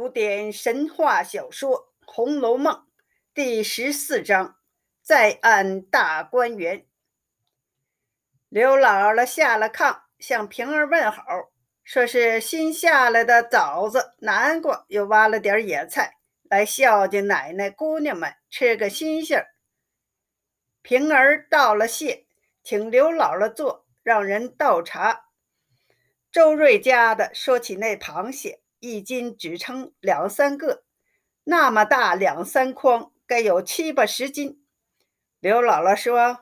古典神话小说《红楼梦》第十四章：在案大观园。刘姥姥下了炕，向平儿问好，说是新下来的枣子、南瓜，又挖了点野菜，来孝敬奶奶、姑娘们吃个新鲜。平儿道了谢，请刘姥姥坐，让人倒茶。周瑞家的说起那螃蟹。一斤只称两三个，那么大两三筐，该有七八十斤。刘姥姥说：“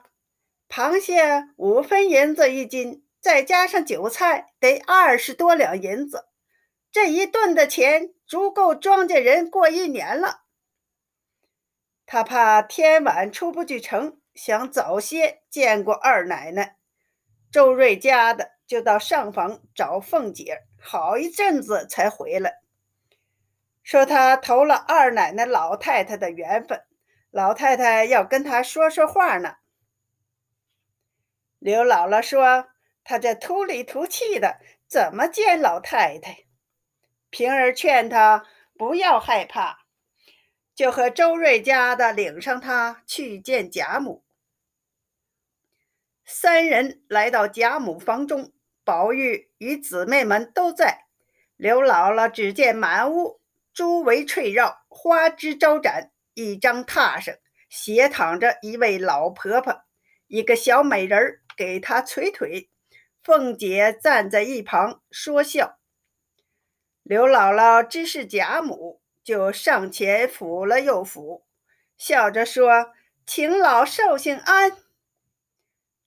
螃蟹五分银子一斤，再加上韭菜，得二十多两银子。这一顿的钱足够庄稼人过一年了。”他怕天晚出不去城，想早些见过二奶奶。周瑞家的就到上房找凤姐。好一阵子才回来，说他投了二奶奶老太太的缘分，老太太要跟他说说话呢。刘姥姥说：“他这土里土气的，怎么见老太太？”平儿劝他不要害怕，就和周瑞家的领上他去见贾母。三人来到贾母房中。宝玉与姊妹们都在，刘姥姥只见满屋珠围翠绕，花枝招展。一张榻上斜躺着一位老婆婆，一个小美人儿给她捶腿。凤姐站在一旁说笑。刘姥姥知是贾母，就上前抚了又抚，笑着说：“请老寿星安。”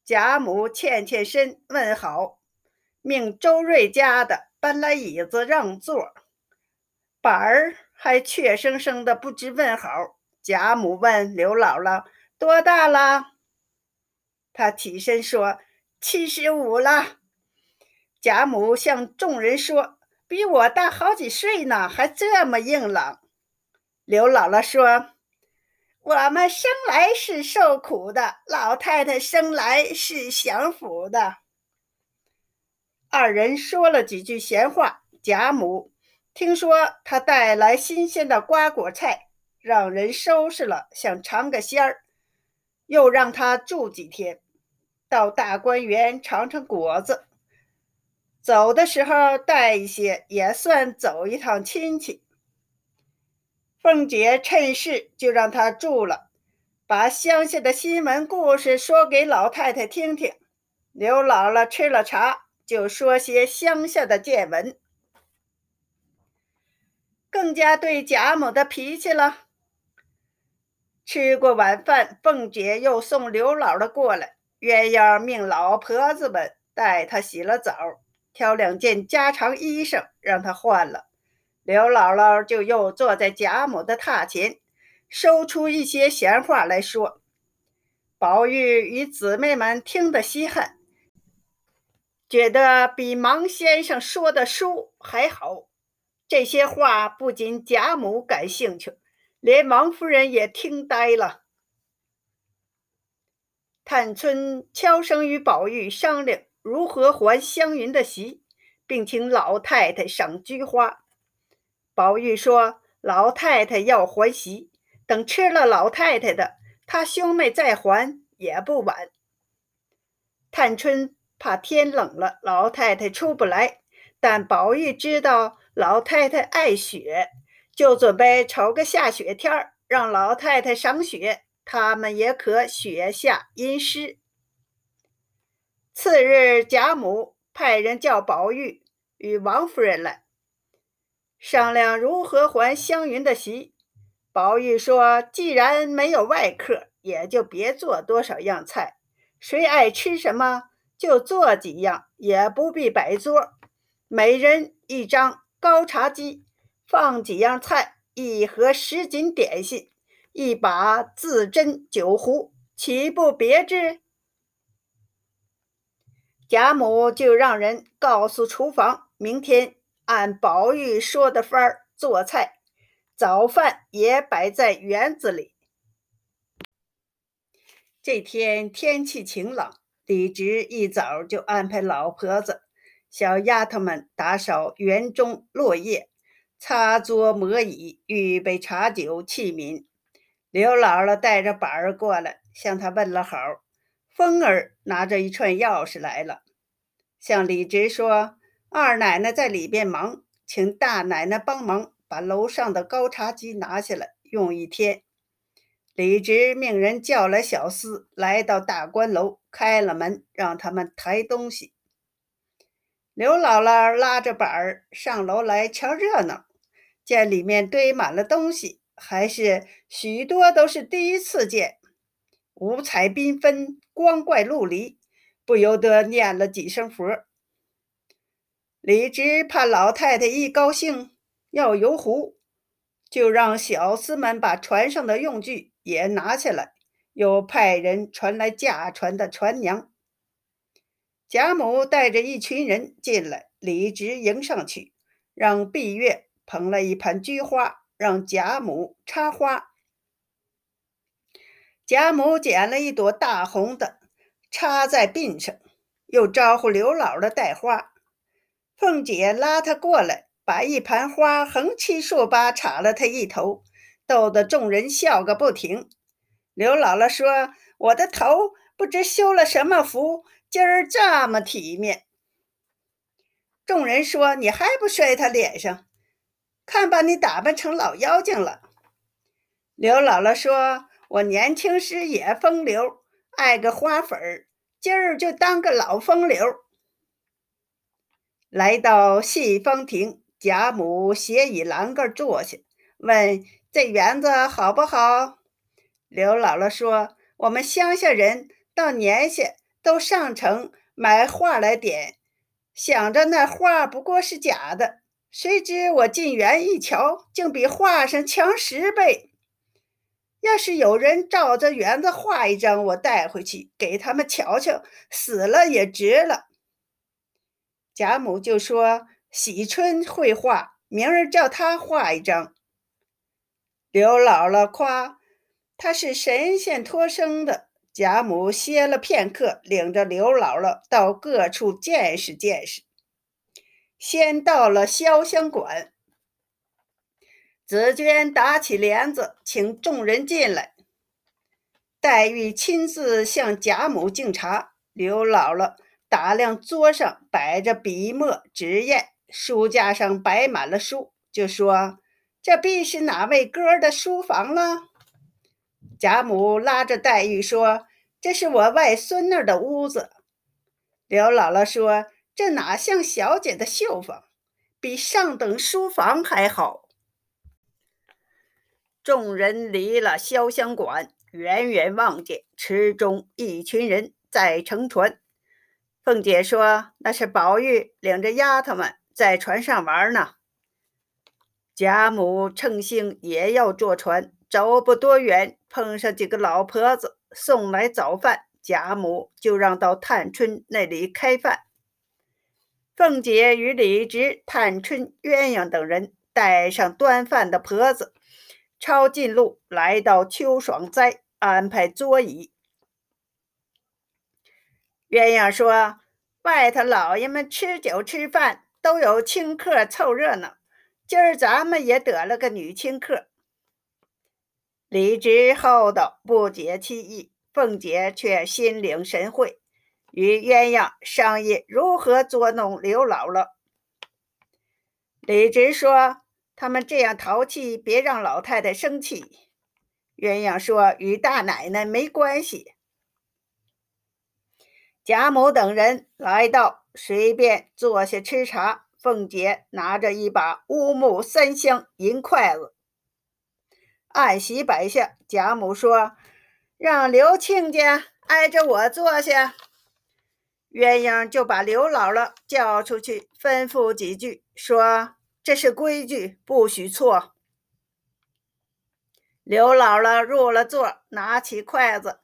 贾母欠欠身问好。命周瑞家的搬来椅子让座，板儿还怯生生的不知问好。贾母问刘姥姥多大了？她起身说七十五了。贾母向众人说：“比我大好几岁呢，还这么硬朗。”刘姥姥说：“我们生来是受苦的，老太太生来是享福的。”二人说了几句闲话，贾母听说他带来新鲜的瓜果菜，让人收拾了，想尝个鲜儿，又让他住几天，到大观园尝尝果子。走的时候带一些，也算走一趟亲戚。凤姐趁势就让他住了，把乡下的新闻故事说给老太太听听。刘姥姥吃了茶。就说些乡下的见闻，更加对贾母的脾气了。吃过晚饭，凤姐又送刘姥姥过来，鸳鸯命老婆子们带她洗了澡，挑两件家常衣裳让她换了。刘姥姥就又坐在贾母的榻前，收出一些闲话来说。宝玉与姊妹们听得稀罕。觉得比芒先生说的书还好。这些话不仅贾母感兴趣，连王夫人也听呆了。探春悄声与宝玉商量如何还湘云的席，并请老太太赏菊花。宝玉说：“老太太要还席，等吃了老太太的，他兄妹再还也不晚。”探春。怕天冷了，老太太出不来。但宝玉知道老太太爱雪，就准备瞅个下雪天儿，让老太太赏雪，他们也可雪下吟诗。次日，贾母派人叫宝玉与王夫人来商量如何还湘云的席。宝玉说：“既然没有外客，也就别做多少样菜，谁爱吃什么。”就做几样，也不必摆桌。每人一张高茶几，放几样菜，一盒什锦点心，一把自斟酒壶，岂不别致？贾母就让人告诉厨房，明天按宝玉说的法儿做菜，早饭也摆在园子里。这天天气晴朗。李直一早就安排老婆子、小丫头们打扫园中落叶，擦桌抹椅，预备茶酒器皿。刘姥姥带着板儿过来，向他问了好。凤儿拿着一串钥匙来了，向李直说：“二奶奶在里边忙，请大奶奶帮忙把楼上的高茶几拿下来，用一天。”李直命人叫来小厮，来到大观楼，开了门，让他们抬东西。刘姥姥拉着板儿上楼来瞧热闹，见里面堆满了东西，还是许多都是第一次见，五彩缤纷，光怪陆离，不由得念了几声佛。李直怕老太太一高兴要游湖，就让小厮们把船上的用具。也拿下来，又派人传来驾船的船娘。贾母带着一群人进来，李直迎上去，让碧月捧了一盘菊花，让贾母插花。贾母捡了一朵大红的，插在鬓上，又招呼刘姥姥带花。凤姐拉她过来，把一盘花横七竖八插了她一头。逗得众人笑个不停。刘姥姥说：“我的头不知修了什么福，今儿这么体面。”众人说：“你还不摔他脸上？看把你打扮成老妖精了。”刘姥姥说：“我年轻时也风流，爱个花粉儿，今儿就当个老风流。”来到戏风亭，贾母斜倚栏杆坐下，问。这园子好不好？刘姥姥说：“我们乡下人到年下都上城买画来点，想着那画不过是假的，谁知我进园一瞧，竟比画上强十倍。要是有人照着园子画一张，我带回去给他们瞧瞧，死了也值了。”贾母就说：“喜春会画，明儿叫他画一张。”刘姥姥夸他是神仙托生的。贾母歇了片刻，领着刘姥姥到各处见识见识。先到了潇湘馆，紫鹃打起帘子，请众人进来。黛玉亲自向贾母敬茶。刘姥姥打量桌上摆着笔墨纸砚，书架上摆满了书，就说。这必是哪位哥的书房了？贾母拉着黛玉说：“这是我外孙女的屋子。”刘姥姥说：“这哪像小姐的绣房，比上等书房还好。”众人离了潇湘馆，远远望见池中一群人在乘船。凤姐说：“那是宝玉领着丫头们在船上玩呢。”贾母乘兴也要坐船，走不多远，碰上几个老婆子送来早饭，贾母就让到探春那里开饭。凤姐与李直、探春、鸳鸯等人带上端饭的婆子，抄近路来到秋爽斋，安排桌椅。鸳鸯说：“外头老爷们吃酒吃饭，都有请客凑热闹。”今儿咱们也得了个女亲客，李直厚道，不解其意。凤姐却心领神会，与鸳鸯商议如何捉弄刘姥姥。李直说：“他们这样淘气，别让老太太生气。”鸳鸯说：“与大奶奶没关系。”贾母等人来到，随便坐下吃茶。凤姐拿着一把乌木三香银筷子，按席摆下。贾母说：“让刘亲家挨着我坐下。”鸳鸯就把刘姥姥叫出去，吩咐几句，说：“这是规矩，不许错。”刘姥姥入了座，拿起筷子，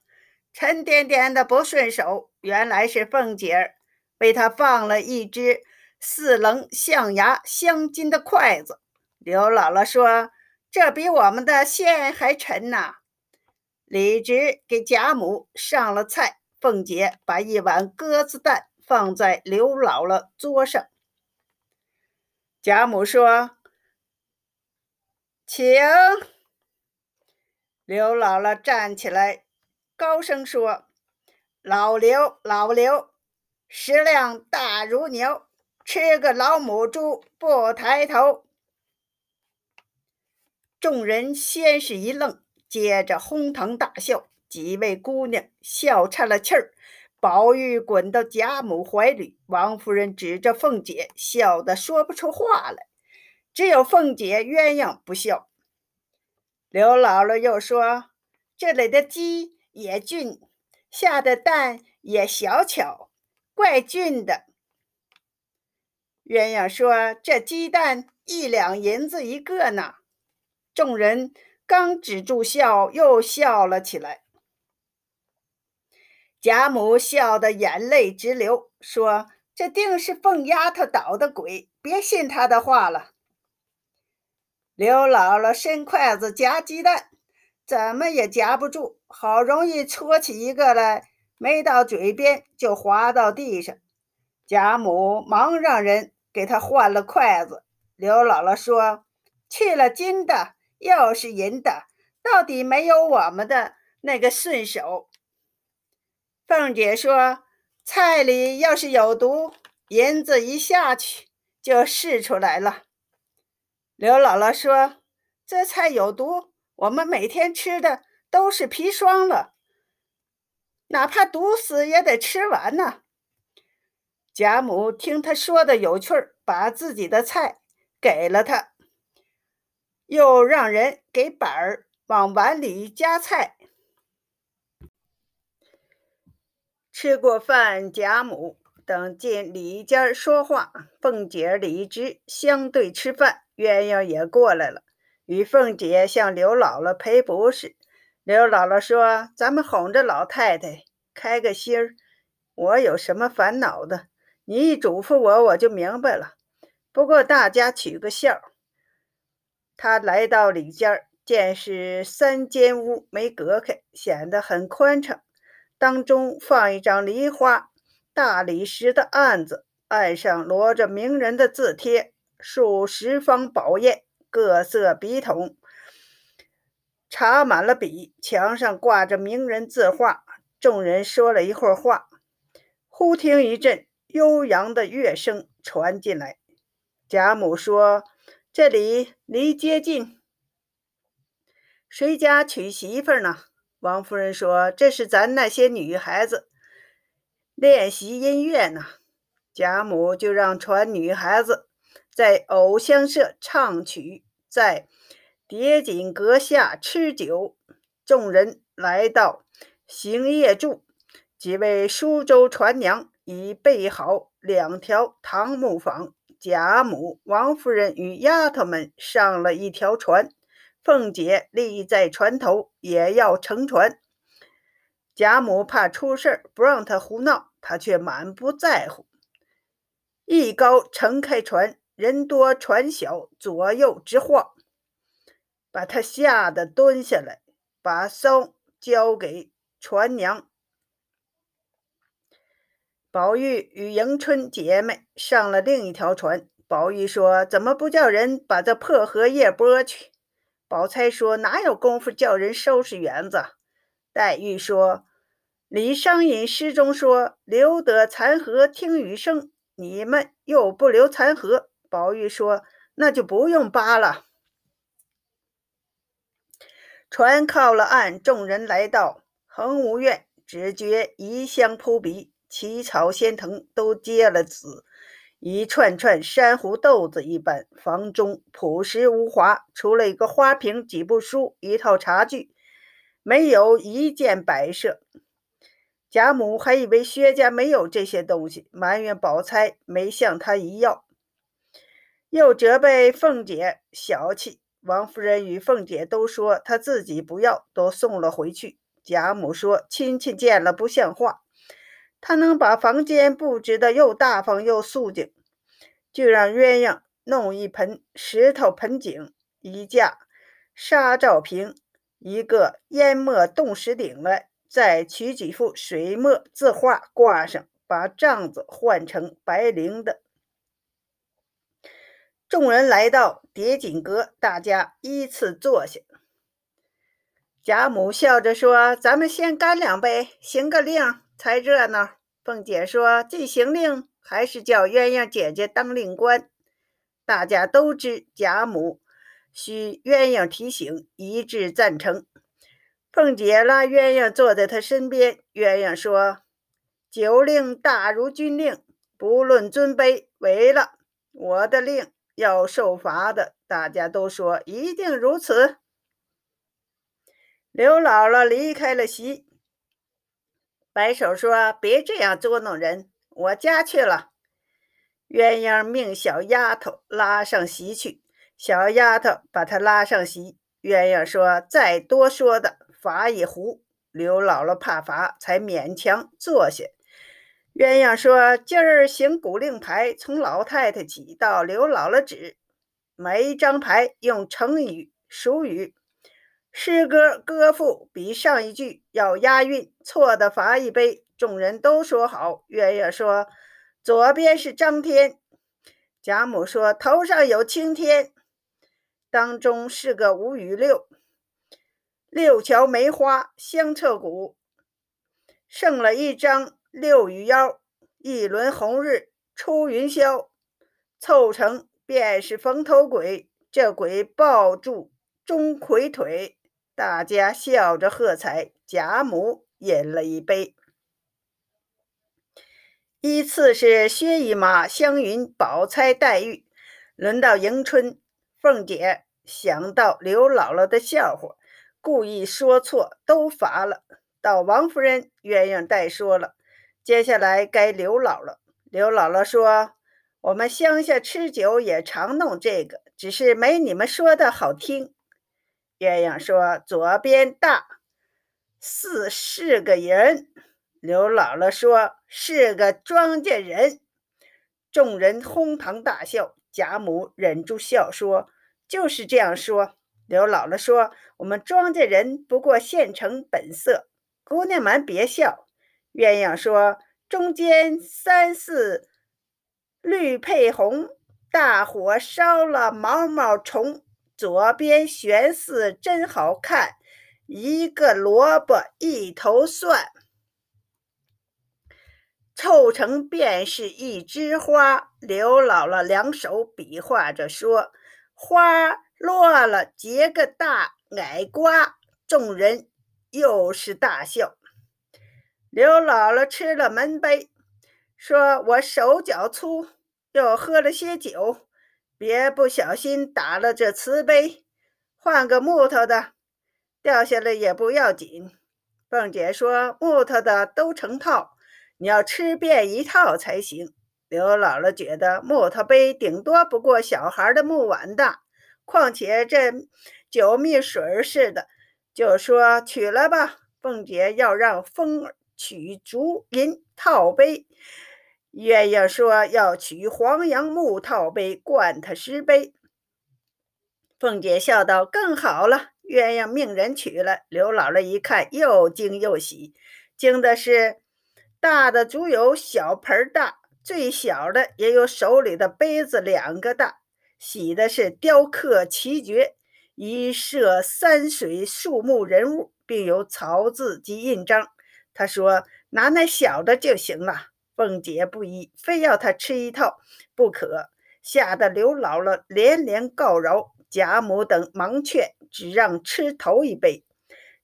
沉甸甸的不顺手，原来是凤姐儿为她放了一只。四棱象牙镶金的筷子，刘姥姥说：“这比我们的线还沉呐。”李直给贾母上了菜，凤姐把一碗鸽子蛋放在刘姥姥桌上。贾母说：“请。刘姥姥站起来，高声说：“老刘，老刘，食量大如牛，吃个老母猪不抬头。”众人先是一愣，接着哄堂大笑。几位姑娘笑岔了气儿。宝玉滚到贾母怀里，王夫人指着凤姐，笑得说不出话来。只有凤姐鸳鸯不笑。刘姥姥又说。这里的鸡也俊，下的蛋也小巧，怪俊的。鸳鸯说：“这鸡蛋一两银子一个呢。”众人刚止住笑，又笑了起来。贾母笑得眼泪直流，说：“这定是凤丫头捣的鬼，别信她的话了。”刘姥姥伸筷子夹鸡蛋。怎么也夹不住，好容易搓起一个来，没到嘴边就滑到地上。贾母忙让人给他换了筷子。刘姥姥说：“去了金的，又是银的，到底没有我们的那个顺手。”凤姐说：“菜里要是有毒，银子一下去就试出来了。”刘姥姥说：“这菜有毒。”我们每天吃的都是砒霜了，哪怕毒死也得吃完呢。贾母听他说的有趣儿，把自己的菜给了他，又让人给板儿往碗里夹菜。吃过饭，贾母等进里间说话，凤姐、李直相对吃饭，鸳鸯也过来了。与凤姐向刘姥姥赔不是。刘姥姥说：“咱们哄着老太太开个心儿，我有什么烦恼的？你一嘱咐我，我就明白了。不过大家取个笑。”他来到里间，见是三间屋没隔开，显得很宽敞。当中放一张梨花大理石的案子，案上摞着名人的字帖，数十方宝砚。各色笔筒插满了笔，墙上挂着名人字画。众人说了一会儿话，忽听一阵悠扬的乐声传进来。贾母说：“这里离街近，谁家娶媳妇呢？”王夫人说：“这是咱那些女孩子练习音乐呢。”贾母就让传女孩子。在藕香社唱曲，在叠锦阁下吃酒。众人来到行夜住，几位苏州船娘已备好两条唐木舫。贾母、王夫人与丫头们上了一条船，凤姐立在船头，也要乘船。贾母怕出事不让她胡闹，她却满不在乎，一高撑开船。人多船小，左右直晃，把他吓得蹲下来，把骚交给船娘。宝玉与迎春姐妹上了另一条船。宝玉说：“怎么不叫人把这破荷叶拨去？”宝钗说：“哪有功夫叫人收拾园子？”黛玉说：“李商隐诗中说‘留得残荷听雨声’，你们又不留残荷。”宝玉说：“那就不用扒了。”船靠了岸，众人来到恒芜院，只觉异香扑鼻，奇草仙藤都结了籽，一串串珊瑚豆子一般。房中朴实无华，除了一个花瓶、几部书、一套茶具，没有一件摆设。贾母还以为薛家没有这些东西，埋怨宝钗没向她一要。又责备凤姐小气，王夫人与凤姐都说她自己不要，都送了回去。贾母说：“亲戚见了不像话，他能把房间布置的又大方又素净，就让鸳鸯弄一盆石头盆景，一架纱罩瓶，一个烟墨冻石顶来，再取几幅水墨字画挂上，把帐子换成白绫的。”众人来到叠锦阁，大家依次坐下。贾母笑着说：“咱们先干两杯，行个令才热闹。”凤姐说：“既行令，还是叫鸳鸯姐姐当令官。”大家都知贾母需鸳鸯提醒，一致赞成。凤姐拉鸳鸯坐在她身边，鸳鸯说：“酒令大如军令，不论尊卑，违了我的令要受罚的。”大家都说：“一定如此。”刘姥姥离开了席，摆手说：“别这样捉弄人，我家去了。”鸳鸯命小丫头拉上席去，小丫头把她拉上席。鸳鸯说：“再多说的，罚一壶。”刘姥姥怕罚，才勉强坐下。鸳鸯说：“今儿行古令牌，从老太太起到刘姥姥止，每一张牌用成语、俗语。”诗歌歌赋比上一句要押韵，错的罚一杯。众人都说好。月月说：“左边是张天。”贾母说：“头上有青天。”当中是个五与六，六桥梅花香彻骨。剩了一张六与腰，一轮红日出云霄，凑成便是逢头鬼。这鬼抱住钟馗腿。大家笑着喝彩，贾母饮了一杯。依次是薛姨妈、湘云、宝钗、黛玉，轮到迎春。凤姐想到刘姥姥的笑话，故意说错，都罚了。到王夫人，鸳鸯代说了。接下来该刘姥姥。刘姥姥说：“我们乡下吃酒也常弄这个，只是没你们说的好听。”鸳鸯说：“左边大，四是个人。”刘姥姥说：“是个庄稼人。”众人哄堂大笑。贾母忍住笑说：“就是这样说。”刘姥姥说：“我们庄稼人不过现成本色，姑娘们别笑。”鸳鸯说：“中间三四绿配红，大火烧了毛毛虫。”左边悬丝真好看，一个萝卜一头蒜，凑成便是一枝花。刘姥姥两手比划着说：“花落了，结个大矮瓜。”众人又是大笑。刘姥姥吃了门杯，说：“我手脚粗，又喝了些酒。”别不小心打了这瓷杯，换个木头的，掉下来也不要紧。凤姐说：“木头的都成套，你要吃遍一套才行。”刘姥姥觉得木头杯顶多不过小孩的木碗大，况且这酒蜜水似的，就说取了吧。凤姐要让凤儿取竹银套杯。鸳鸯说要取黄杨木套杯灌他十杯。凤姐笑道：“更好了。”鸳鸯命人取了。刘姥姥一看，又惊又喜。惊的是大的足有小盆大，最小的也有手里的杯子两个大。喜的是雕刻奇绝，一设山水树木人物，并有草字及印章。他说：“拿那小的就行了。”凤姐不依，非要她吃一套不可，吓得刘姥姥连连告饶，贾母等忙劝，只让吃头一杯。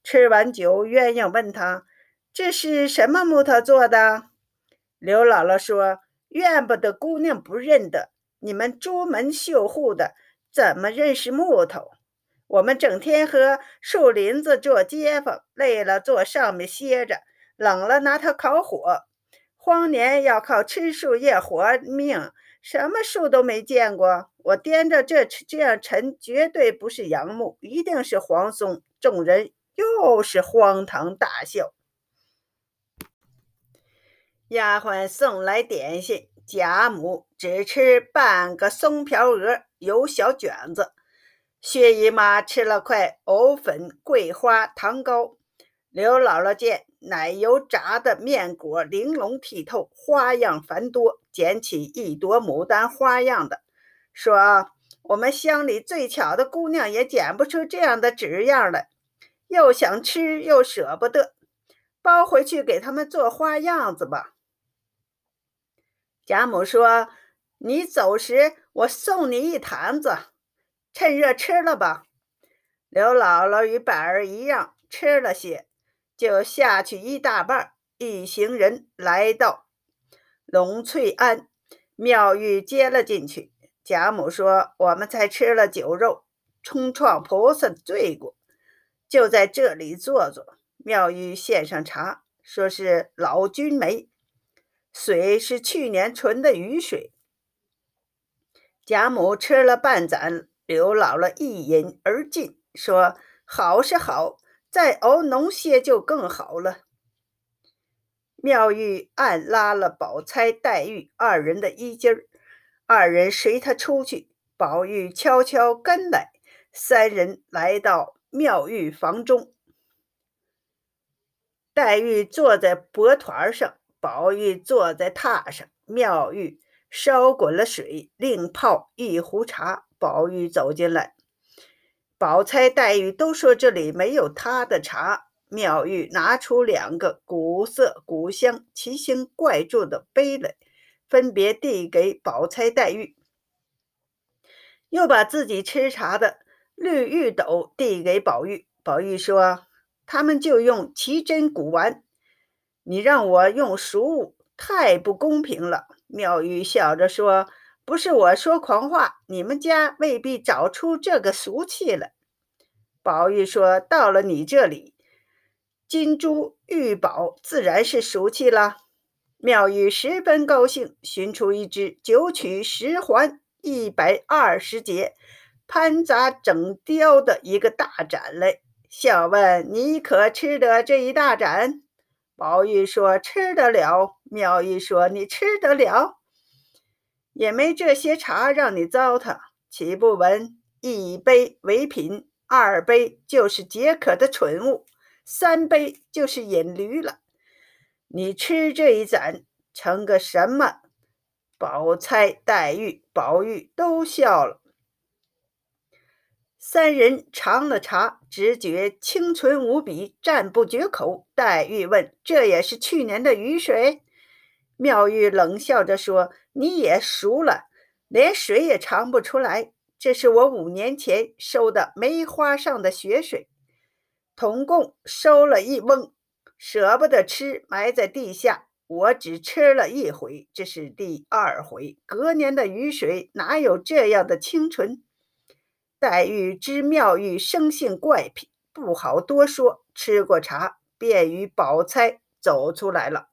吃完酒，鸳鸯问他：“这是什么木头做的？”刘姥姥说：“怨不得姑娘不认得，你们朱门绣户的怎么认识木头？我们整天和树林子做街坊，累了坐上面歇着，冷了拿它烤火。”荒年要靠吃树叶活命，什么树都没见过。我掂着这这样沉，绝对不是杨木，一定是黄松。众人又是荒唐大笑。丫鬟送来点心，贾母只吃半个松瓢鹅，有小卷子。薛姨妈吃了块藕粉桂花糖糕。刘姥姥见。奶油炸的面果玲珑剔透，花样繁多，捡起一朵牡丹花样的，说：“我们乡里最巧的姑娘也剪不出这样的纸样来，又想吃又舍不得，包回去给他们做花样子吧。”贾母说：“你走时，我送你一坛子，趁热吃了吧。”刘姥姥与板儿一样，吃了些，就下去一大半。一行人来到龙翠庵，妙玉接了进去。贾母说：“我们才吃了酒肉，冲撞菩萨罪过，就在这里坐坐。”妙玉献上茶，说是老君梅。水是去年存的雨水。贾母吃了半盏，刘姥姥一饮而尽，说：“好是好，再熬浓些就更好了。”妙玉暗拉了宝钗、黛玉二人的衣襟儿，二人随她出去，宝玉悄悄跟来，三人来到妙玉房中，黛玉坐在薄团上。宝玉坐在榻上，妙玉烧滚了水，另泡一壶茶。宝玉走进来，宝钗、黛玉都说这里没有他的茶。妙玉拿出两个古色古香、奇形怪状的杯来，分别递给宝钗、黛玉，又把自己吃茶的绿玉斗递给宝玉。宝玉说：“他们就用奇珍古玩。”你让我用俗物，太不公平了。妙玉笑着说：“不是我说狂话，你们家未必找出这个俗气来。”宝玉说：“到了你这里，金珠玉宝自然是俗气了。”妙玉十分高兴，寻出一只九曲十环、一百二十节、攀杂整雕的一个大盏来，笑问：“你可吃得这一大盏？”宝玉说：“吃得了。”妙玉说：“你吃得了，也没这些茶让你糟蹋。岂不闻一杯为品，二杯就是解渴的蠢物，三杯就是引驴了。你吃这一盏成个什么？”宝钗、黛玉、宝玉都笑了。三人尝了茶，只觉清纯无比，赞不绝口。黛玉问：“这也是去年的雨水？”妙玉冷笑着说：“你也熟了，连水也尝不出来。这是我五年前收的梅花上的雪水，统共收了一瓮，舍不得吃，埋在地下。我只吃了一回，这是第二回。隔年的雨水哪有这样的清纯？”黛玉知妙玉生性怪癖，不好多说。吃过茶，便与宝钗走出来了。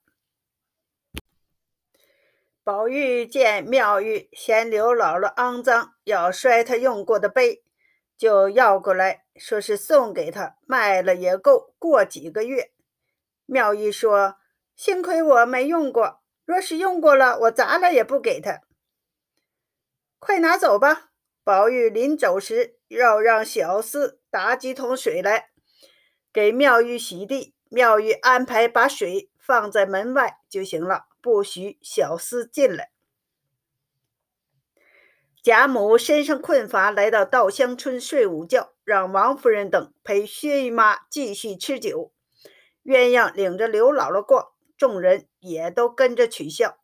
宝玉见妙玉嫌刘姥姥肮脏，要摔她用过的杯，就要过来，说是送给她，卖了也够过几个月。妙玉说：“幸亏我没用过，若是用过了，我砸了也不给他。快拿走吧。”宝玉临走时，要让小厮打几桶水来给妙玉洗地。妙玉安排把水放在门外就行了，不许小厮进来。贾母身上困乏，来到稻香村睡午觉，让王夫人等陪薛姨妈继续吃酒。鸳鸯领着刘姥姥逛，众人也都跟着取笑。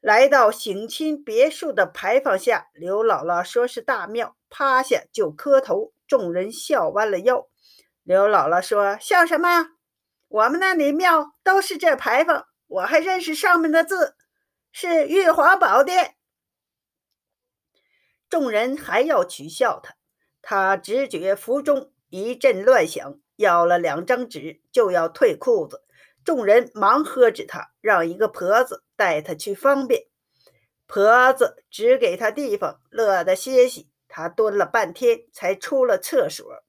来到省亲别墅的牌坊下，刘姥姥说是大庙，趴下就磕头。众人笑弯了腰。刘姥姥说：“笑什么？我们那里庙都是这牌坊，我还认识上面的字，是玉皇宝殿。”众人还要取笑他，他直觉腹中一阵乱响，要了两张纸就要退裤子。众人忙喝止他，让一个婆子带他去方便。婆子指给他地方，乐得歇息。他蹲了半天，才出了厕所。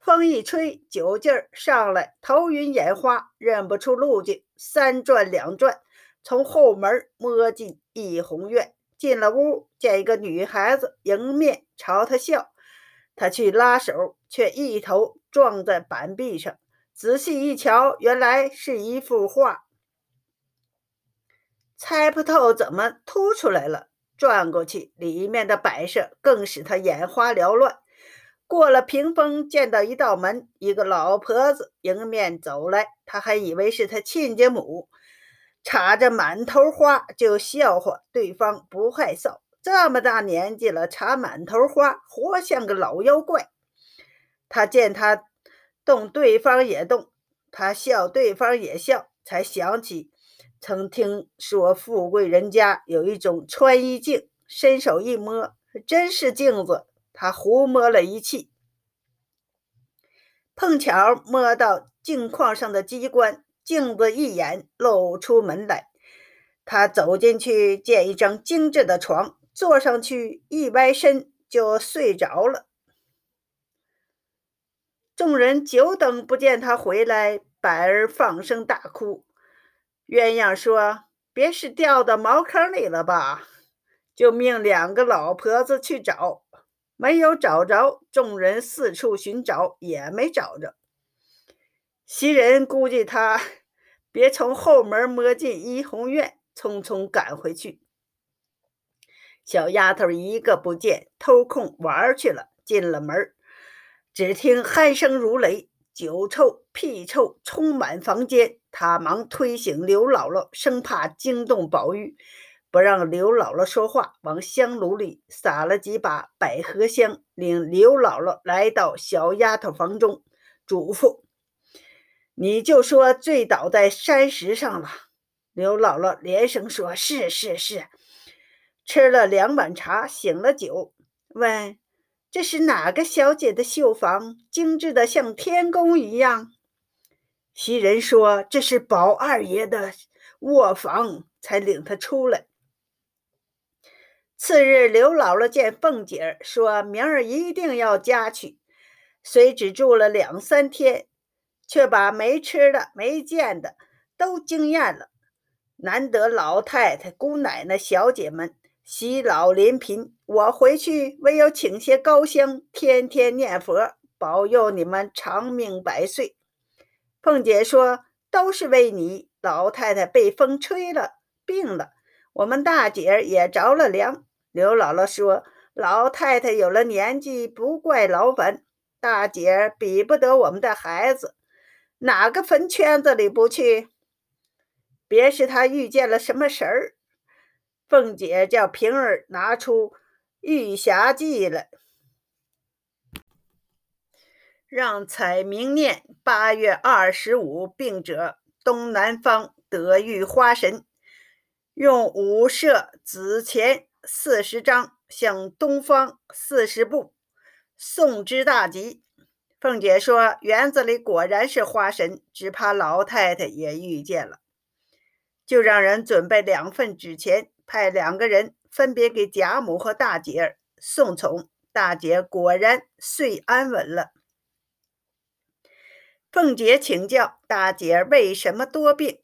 风一吹，酒劲儿上来，头晕眼花，认不出路径，三转两转，从后门摸进怡红院。进了屋，见一个女孩子迎面朝他笑，他去拉手，却一头撞在板壁上。仔细一瞧，原来是一幅画，猜不透怎么凸出来了。转过去，里面的摆设更使他眼花缭乱。过了屏风，见到一道门，一个老婆子迎面走来，他还以为是他亲家母，插着满头花，就笑话对方不害臊。这么大年纪了，插满头花，活像个老妖怪。他见他动，对方也动；他笑，对方也笑，才想起曾听说富贵人家有一种穿衣镜，伸手一摸，真是镜子。他胡摸了一气，碰巧摸到镜框上的机关，镜子一眼露出门来。他走进去，见一张精致的床，坐上去一歪身就睡着了。众人久等不见他回来，百儿放声大哭。鸳鸯说：“别是掉到茅坑里了吧？”就命两个老婆子去找。没有找着，众人四处寻找，也没找着。袭人估计他别从后门摸进怡红院，匆匆赶回去。小丫头一个不见，偷空玩去了。进了门，只听鼾声如雷，酒臭屁臭充满房间。他忙推醒刘姥姥，生怕惊动宝玉。不让刘姥姥说话，往香炉里撒了几把百合香，领刘姥姥来到小丫头房中，嘱咐：“你就说醉倒在山石上了。”刘姥姥连声说：“是是是。”吃了两碗茶，醒了酒，问：“这是哪个小姐的绣房？精致的像天宫一样？”袭人说：“这是宝二爷的卧房，才领他出来。”次日，刘姥姥见凤姐儿，说明儿一定要家去。虽只住了两三天，却把没吃的、没见的都惊艳了。难得老太太、姑奶奶、小姐们喜老临贫，我回去唯有请些高香，天天念佛，保佑你们长命百岁。凤姐说：“都是为你老太太被风吹了，病了，我们大姐儿也着了凉。”刘姥姥说：“老太太有了年纪，不怪老本。大姐儿比不得我们的孩子，哪个坟圈子里不去？别是她遇见了什么神儿。”凤姐叫平儿拿出《玉匣记》来，让彩明念：“八月二十五，病者东南方得遇花神，用五色紫钱。”四十张向东方四十步，送之大吉。凤姐说：“园子里果然是花神，只怕老太太也遇见了。”就让人准备两份纸钱，派两个人分别给贾母和大姐儿送宠。大姐果然睡安稳了。凤姐请教大姐儿为什么多病。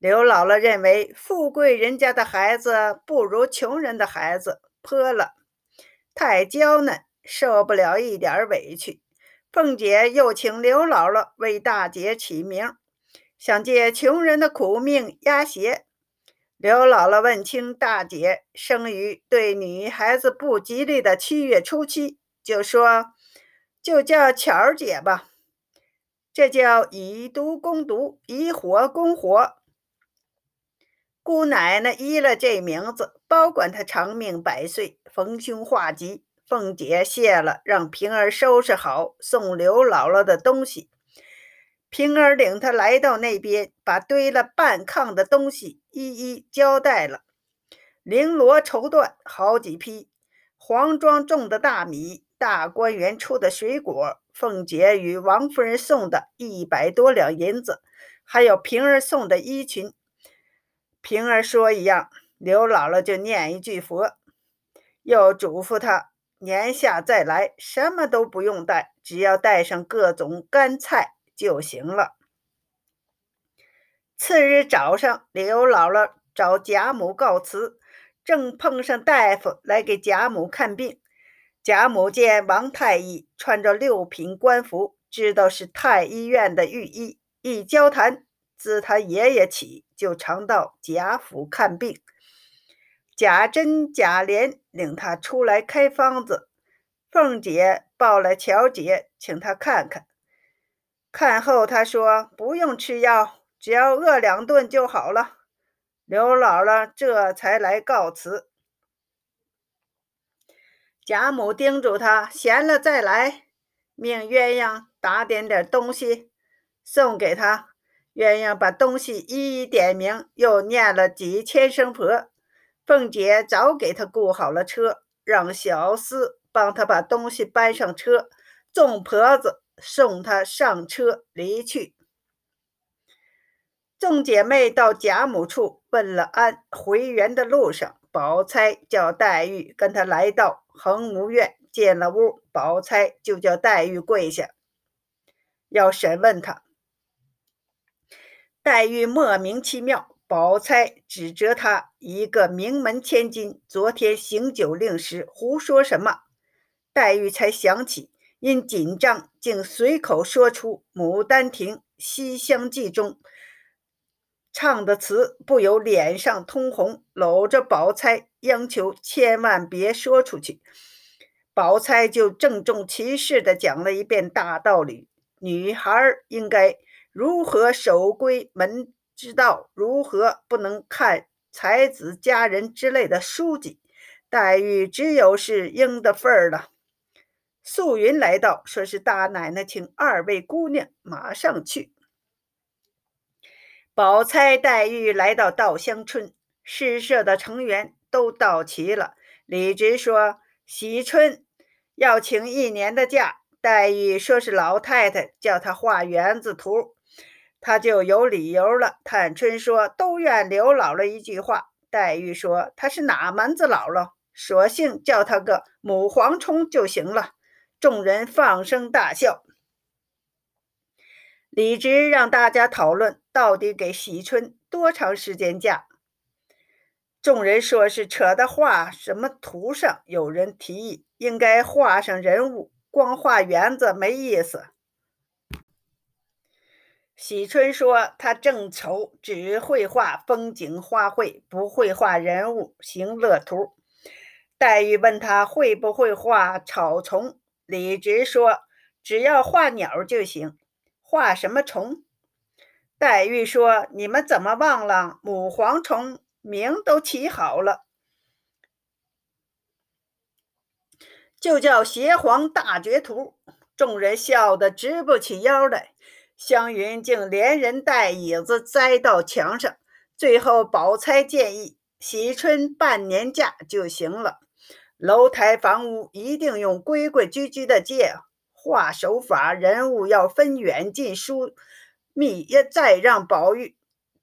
刘姥姥认为，富贵人家的孩子不如穷人的孩子泼了，太娇嫩，受不了一点委屈。凤姐又请刘姥姥为大姐起名，想借穷人的苦命压邪。刘姥姥问清大姐生于对女孩子不吉利的七月初七，就说就叫巧儿姐吧，这叫以毒攻毒，以火攻火。姑奶奶依了这名字，保管他长命百岁，逢凶化吉。凤姐谢了，让平儿收拾好送刘姥姥的东西。平儿领她来到那边，把堆了半炕的东西一一交代了：绫罗绸缎好几批，黄庄种的大米，大观园出的水果，凤姐与王夫人送的一百多两银子，还有平儿送的衣裙。平儿说一样，刘姥姥就念一句佛，又嘱咐他年下再来，什么都不用带，只要带上各种干菜就行了。次日早上，刘姥姥找贾母告辞，正碰上大夫来给贾母看病。贾母见王太医穿着六品官服，知道是太医院的御医，一交谈。自他爷爷起，就常到贾府看病。贾珍、贾琏领他出来开方子，凤姐抱来乔姐，请他看看。看后，他说：“不用吃药，只要饿两顿就好了。”刘姥姥这才来告辞。贾母叮嘱他闲了再来，命鸳鸯打点点东西送给他。鸳鸯把东西一一点名，又念了几千声婆。凤姐早给他雇好了车，让小厮帮他把东西搬上车，众婆子送他上车离去。众姐妹到贾母处问了安，回园的路上，宝钗叫黛玉跟他来到恒芜院，进了屋，宝钗就叫黛玉跪下，要审问他。黛玉莫名其妙，宝钗指责他一个名门千金，昨天行酒令时胡说什么？黛玉才想起，因紧张，竟随口说出《牡丹亭》《西厢记》中。唱的词不由脸上通红，搂着宝钗央求千万别说出去。宝钗就郑重其事地讲了一遍大道理：女孩应该如何守规门之道，如何不能看才子佳人之类的书籍。黛玉只有是应的份儿了。素云来到，说是大奶奶请二位姑娘马上去。宝钗、黛玉来到稻香村，诗社的成员都到齐了。李直说：“喜春要请一年的假。”黛玉说是老太太叫她画园子图，他就有理由了。探春说：“都怨刘姥姥一句话。”黛玉说：“她是哪门子姥姥？索性叫她个母蝗虫就行了。”众人放声大笑。李直让大家讨论到底给喜春多长时间假。众人说是扯的画什么图上。有人提议应该画上人物，光画园子没意思。喜春说他正愁只会画风景花卉，不会画人物行乐图。黛玉问他会不会画草丛，李直说只要画鸟就行。画什么虫？黛玉说：“你们怎么忘了母蝗虫名都起好了，就叫邪皇大绝图。”众人笑得直不起腰来。湘云竟连人带椅子栽到墙上。最后，宝钗建议喜春半年假就行了。楼台房屋一定用规规矩矩的借。画手法，人物要分远近疏密，也再让宝玉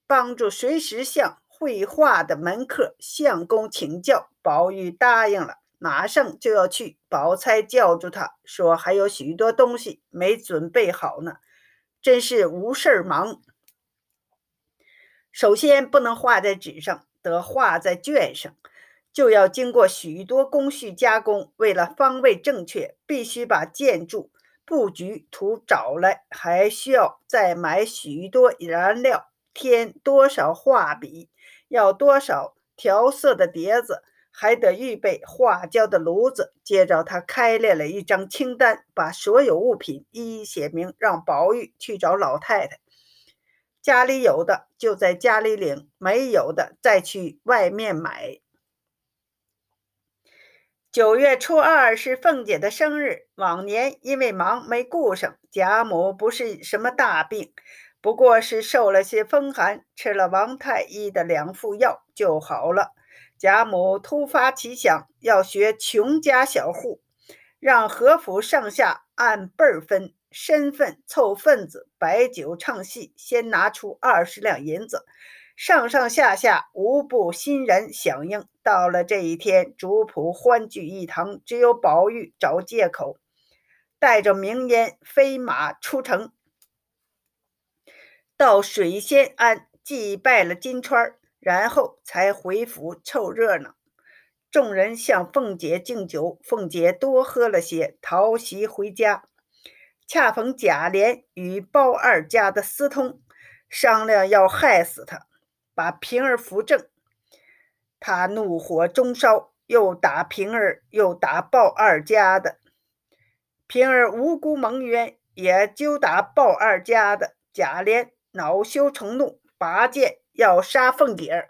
帮助随时向绘画的门客相公请教。宝玉答应了，马上就要去。宝钗叫住他说：“还有许多东西没准备好呢，真是无事儿忙。首先不能画在纸上，得画在卷上。”就要经过许多工序加工，为了方位正确，必须把建筑布局图找来，还需要再买许多燃料，添多少画笔，要多少调色的碟子，还得预备画胶的炉子。接着，他开列了一张清单，把所有物品一一写明，让宝玉去找老太太，家里有的就在家里领，没有的再去外面买。九月初二是凤姐的生日，往年因为忙没顾上。贾母不是什么大病，不过是受了些风寒，吃了王太医的两副药就好了。贾母突发奇想，要学穷家小户，让何府上下按辈儿分身份凑份子，摆酒唱戏，先拿出二十两银子。上上下下无不欣然响应。到了这一天，主仆欢聚一堂，只有宝玉找借口，带着名烟飞马出城，到水仙庵祭拜了金钏，然后才回府凑热闹。众人向凤姐敬酒，凤姐多喝了些，逃席回家。恰逢贾琏与包二家的私通，商量要害死他。把平儿扶正，他怒火中烧，又打平儿，又打鲍二家的。平儿无辜蒙冤，也就打鲍二家的。贾琏恼羞成怒，拔剑要杀凤姐儿。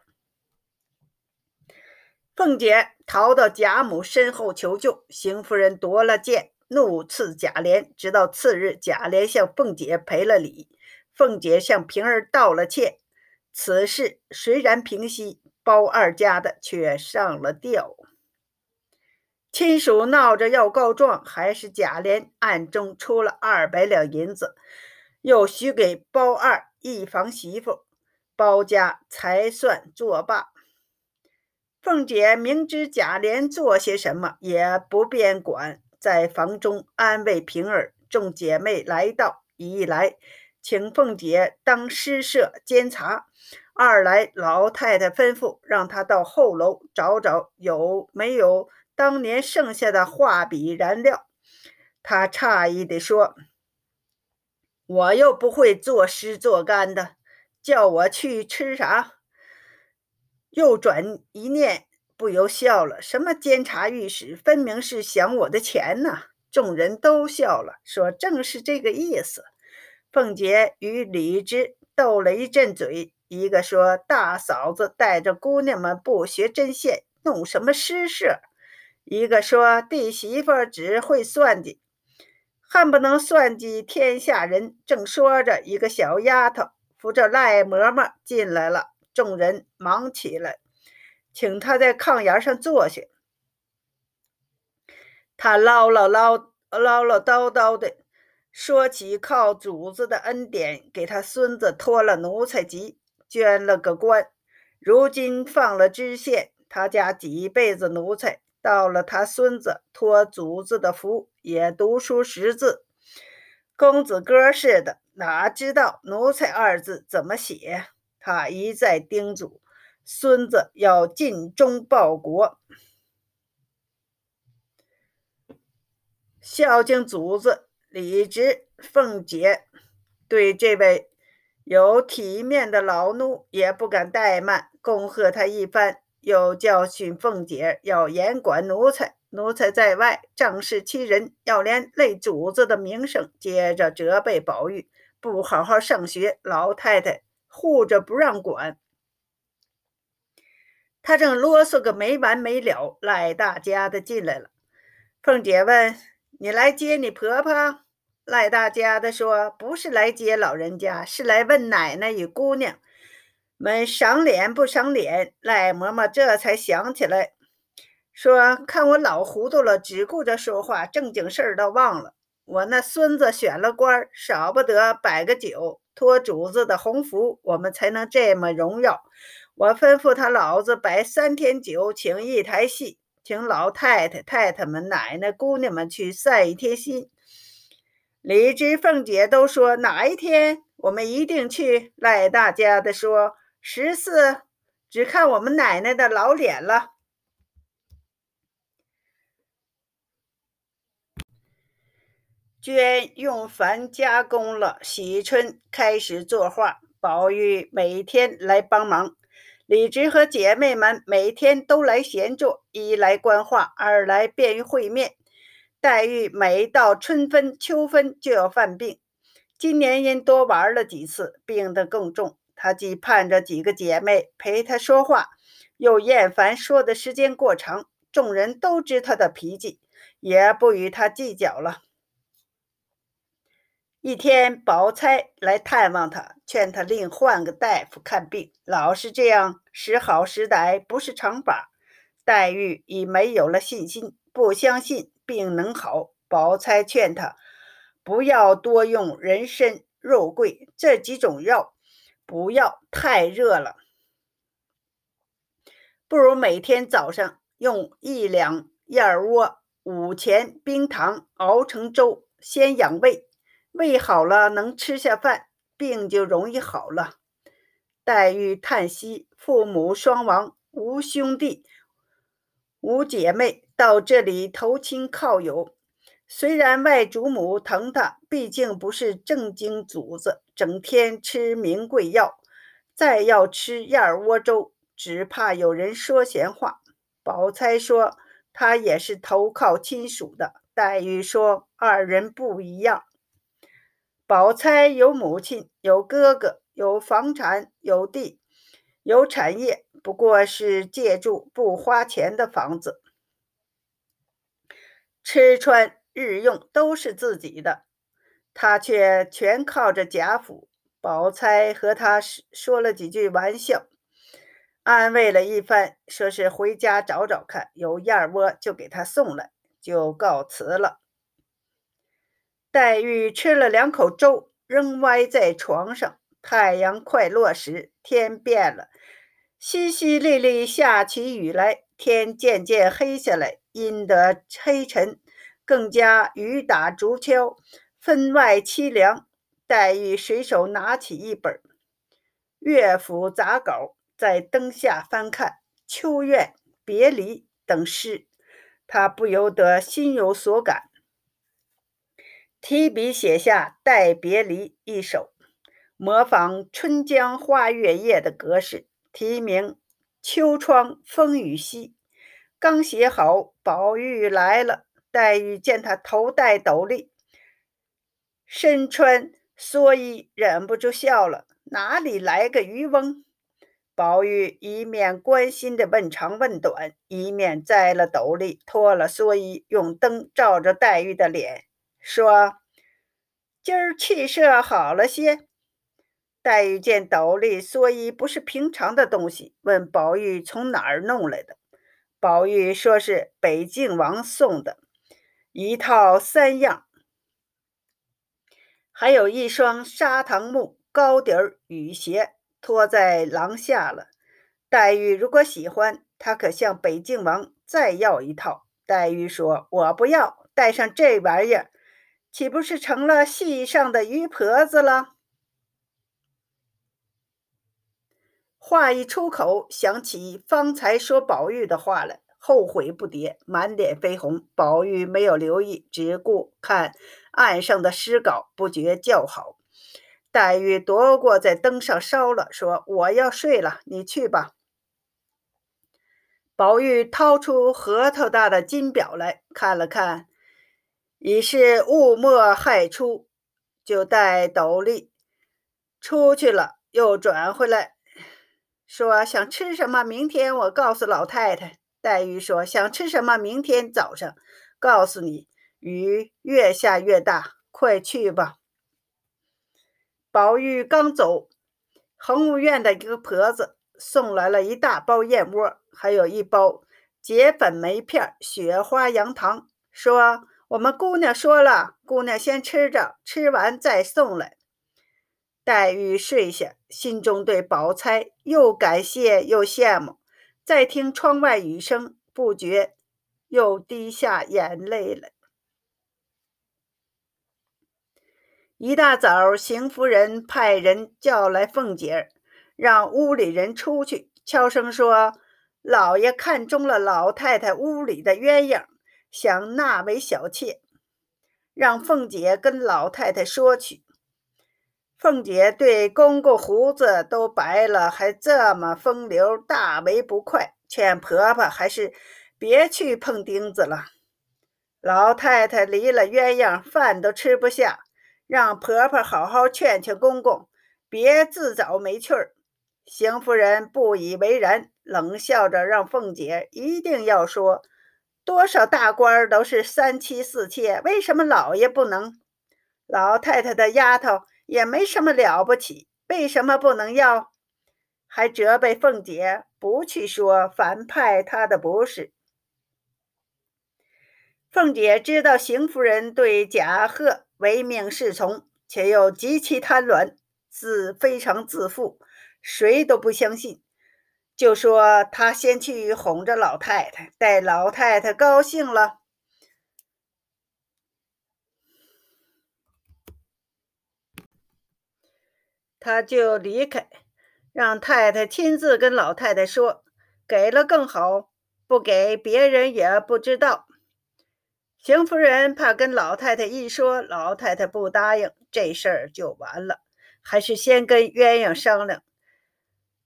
凤姐逃到贾母身后求救，邢夫人夺了剑，怒刺贾琏。直到次日，贾琏向凤姐赔了礼，凤姐向平儿道了歉。此事虽然平息，包二家的却上了吊。亲属闹着要告状，还是贾琏暗中出了二百两银子，又许给包二一房媳妇，包家才算作罢。凤姐明知贾琏做些什么，也不便管，在房中安慰平儿。众姐妹来到，一来请凤姐当诗社监察，二来老太太吩咐让她到后楼找找有没有当年剩下的画笔燃料。她诧异地说：“我又不会作诗作干的，叫我去吃啥？”又转一念，不由笑了。什么监察御史，分明是想我的钱呢！众人都笑了，说：“正是这个意思。”凤姐与李直斗了一阵嘴，一个说：“大嫂子带着姑娘们不学针线，弄什么诗社？”一个说：“弟媳妇只会算计，恨不能算计天下人。”正说着，一个小丫头扶着赖嬷嬷进来了。众人忙起来，请他在炕沿上坐下。他唠唠唠唠唠叨叨的说起靠主子的恩典，给他孙子托了奴才籍，捐了个官，如今放了知县。他家几辈子奴才，到了他孙子托主子的福，也读书识字，公子哥似的，哪知道奴才二字怎么写？他一再叮嘱孙子要尽忠报国，孝敬祖子。李直、凤姐对这位有体面的老奴也不敢怠慢，恭贺他一番，又教训凤姐要严管奴才。奴才在外仗势欺人，要连累主子的名声。接着责备宝玉不好好上学，老太太。护着不让管，他正啰嗦个没完没了。赖大家的进来了，凤姐问：“你来接你婆婆？”赖大家的说：“不是来接老人家，是来问奶奶与姑娘们赏脸不赏脸。”赖嬷嬷这才想起来，说：“看我老糊涂了，只顾着说话，正经事儿倒忘了。我那孙子选了官，少不得摆个酒。”托主子的鸿福，我们才能这么荣耀。我吩咐他老子摆三天酒，请一台戏，请老太太、太太们、奶奶、姑娘们去散一天心。李枝、凤姐都说哪一天我们一定去。赖大家的说十四，只看我们奶奶的老脸了。娟用矾加工了，喜春开始作画，宝玉每天来帮忙，李直和姐妹们每天都来闲坐，一来观画，二来便于会面。黛玉每到春分、秋分就要犯病，今年因多玩了几次，病得更重。她既盼着几个姐妹陪她说话，又厌烦说的时间过长。众人都知她的脾气，也不与她计较了。一天，宝钗来探望他，劝他另换个大夫看病，老是这样时好时歹，不是常法。黛玉已没有了信心，不相信病能好。宝钗劝他不要多用人参、肉桂这几种药，不要太热了，不如每天早上用一两燕窝、五钱冰糖熬成粥，先养胃。胃好了，能吃下饭，病就容易好了。黛玉叹息：父母双亡，无兄弟，无姐妹，到这里投亲靠友。虽然外祖母疼她，毕竟不是正经主子，整天吃名贵药，再要吃燕窝粥，只怕有人说闲话。宝钗说她也是投靠亲属的。黛玉说二人不一样。宝钗有母亲，有哥哥，有房产，有地，有产业，不过是借住不花钱的房子，吃穿日用都是自己的，他却全靠着贾府。宝钗和他说了几句玩笑，安慰了一番，说是回家找找看，有燕窝就给他送来，就告辞了。黛玉吃了两口粥，仍歪在床上。太阳快落时，天变了，淅淅沥沥下起雨来。天渐渐黑下来，阴得黑沉，更加雨打竹敲，分外凄凉。黛玉随手拿起一本乐府杂稿，在灯下翻看《秋怨》《别离》等诗，她不由得心有所感。提笔写下《待别离》一首，模仿《春江花月夜》的格式，题名《秋窗风雨夕》。刚写好，宝玉来了。黛玉见他头戴斗笠，身穿蓑衣，忍不住笑了：“哪里来个渔翁？”宝玉一面关心地问长问短，一面摘了斗笠，脱了蓑衣，用灯照着黛玉的脸。说：“今儿气色好了些。”黛玉见斗笠蓑衣不是平常的东西，问宝玉从哪儿弄来的。宝玉说是北静王送的，一套三样，还有一双砂糖木高底儿雨鞋，拖在廊下了。黛玉如果喜欢，她可向北静王再要一套。黛玉说：“我不要，带上这玩意儿。”岂不是成了戏上的鱼婆子了？话一出口，想起方才说宝玉的话来，后悔不迭，满脸绯红。宝玉没有留意，只顾看案上的诗稿，不觉叫好。黛玉夺过在灯上烧了，说：“我要睡了，你去吧。”宝玉掏出核桃大的金表来看了看。已是雾末亥初，就带斗笠出去了，又转回来，说想吃什么，明天我告诉老太太。黛玉说想吃什么，明天早上告诉你。雨越下越大，快去吧。宝玉刚走，恒务院的一个婆子送来了一大包燕窝，还有一包结粉梅片、雪花羊糖，说。我们姑娘说了，姑娘先吃着，吃完再送来。黛玉睡下，心中对宝钗又感谢又羡慕。再听窗外雨声，不觉又滴下眼泪来。一大早，邢夫人派人叫来凤姐儿，让屋里人出去，悄声说：“老爷看中了老太太屋里的鸳鸯。”想纳为小妾，让凤姐跟老太太说去。凤姐对公公胡子都白了，还这么风流，大为不快，劝婆婆还是别去碰钉子了。老太太离了鸳鸯，饭都吃不下，让婆婆好好劝劝公公，别自找没趣儿。邢夫人不以为然，冷笑着让凤姐一定要说。多少大官都是三妻四妾，为什么老爷不能？老太太的丫头也没什么了不起，为什么不能要？还责备凤姐不去说，反派她的不是。凤姐知道邢夫人对贾贺唯命是从，且又极其贪婪，自非常自负，谁都不相信。就说他先去哄着老太太，待老太太高兴了，他就离开，让太太亲自跟老太太说，给了更好，不给别人也不知道。邢夫人怕跟老太太一说，老太太不答应，这事儿就完了，还是先跟鸳鸯商量。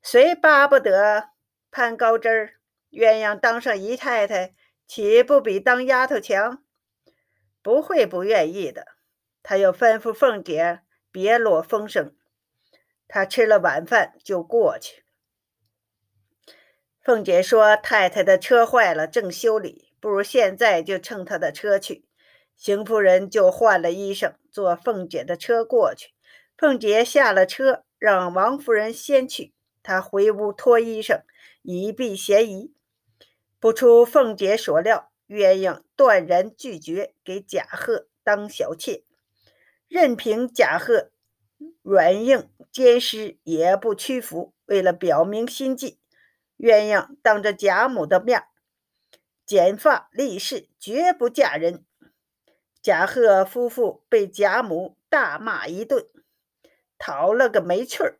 谁巴不得攀高枝儿。鸳鸯当上姨太太，岂不比当丫头强？不会不愿意的。他又吩咐凤姐别落风声。他吃了晚饭就过去。凤姐说：“太太的车坏了，正修理，不如现在就乘她的车去。”邢夫人就换了衣裳，坐凤姐的车过去。凤姐下了车，让王夫人先去，他回屋脱衣裳，以避嫌疑。不出凤姐所料，鸳鸯断然拒绝给贾贺当小妾，任凭贾贺软硬兼施，也不屈服。为了表明心迹。鸳鸯当着贾母的面剪发立誓，绝不嫁人。贾贺夫妇被贾母大骂一顿，讨了个没趣儿。